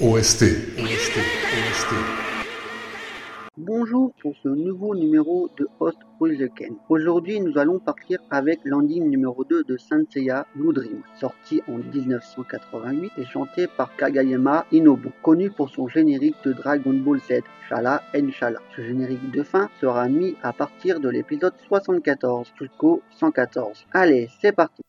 OST, OST, OST. Bonjour pour ce nouveau numéro de Host Ken. Aujourd'hui, nous allons partir avec l'ending numéro 2 de Saint Seiya Blue Dream, sorti en 1988 et chanté par Kagayama Inobu, connu pour son générique de Dragon Ball Z, Shala Shala. Ce générique de fin sera mis à partir de l'épisode 74 jusqu'au 114. Allez, c'est parti.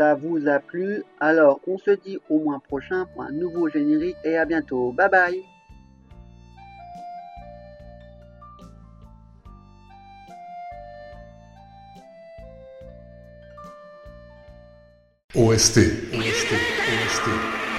Ça vous a plu. Alors, on se dit au mois prochain pour un nouveau générique et à bientôt. Bye bye OST, OST, OST.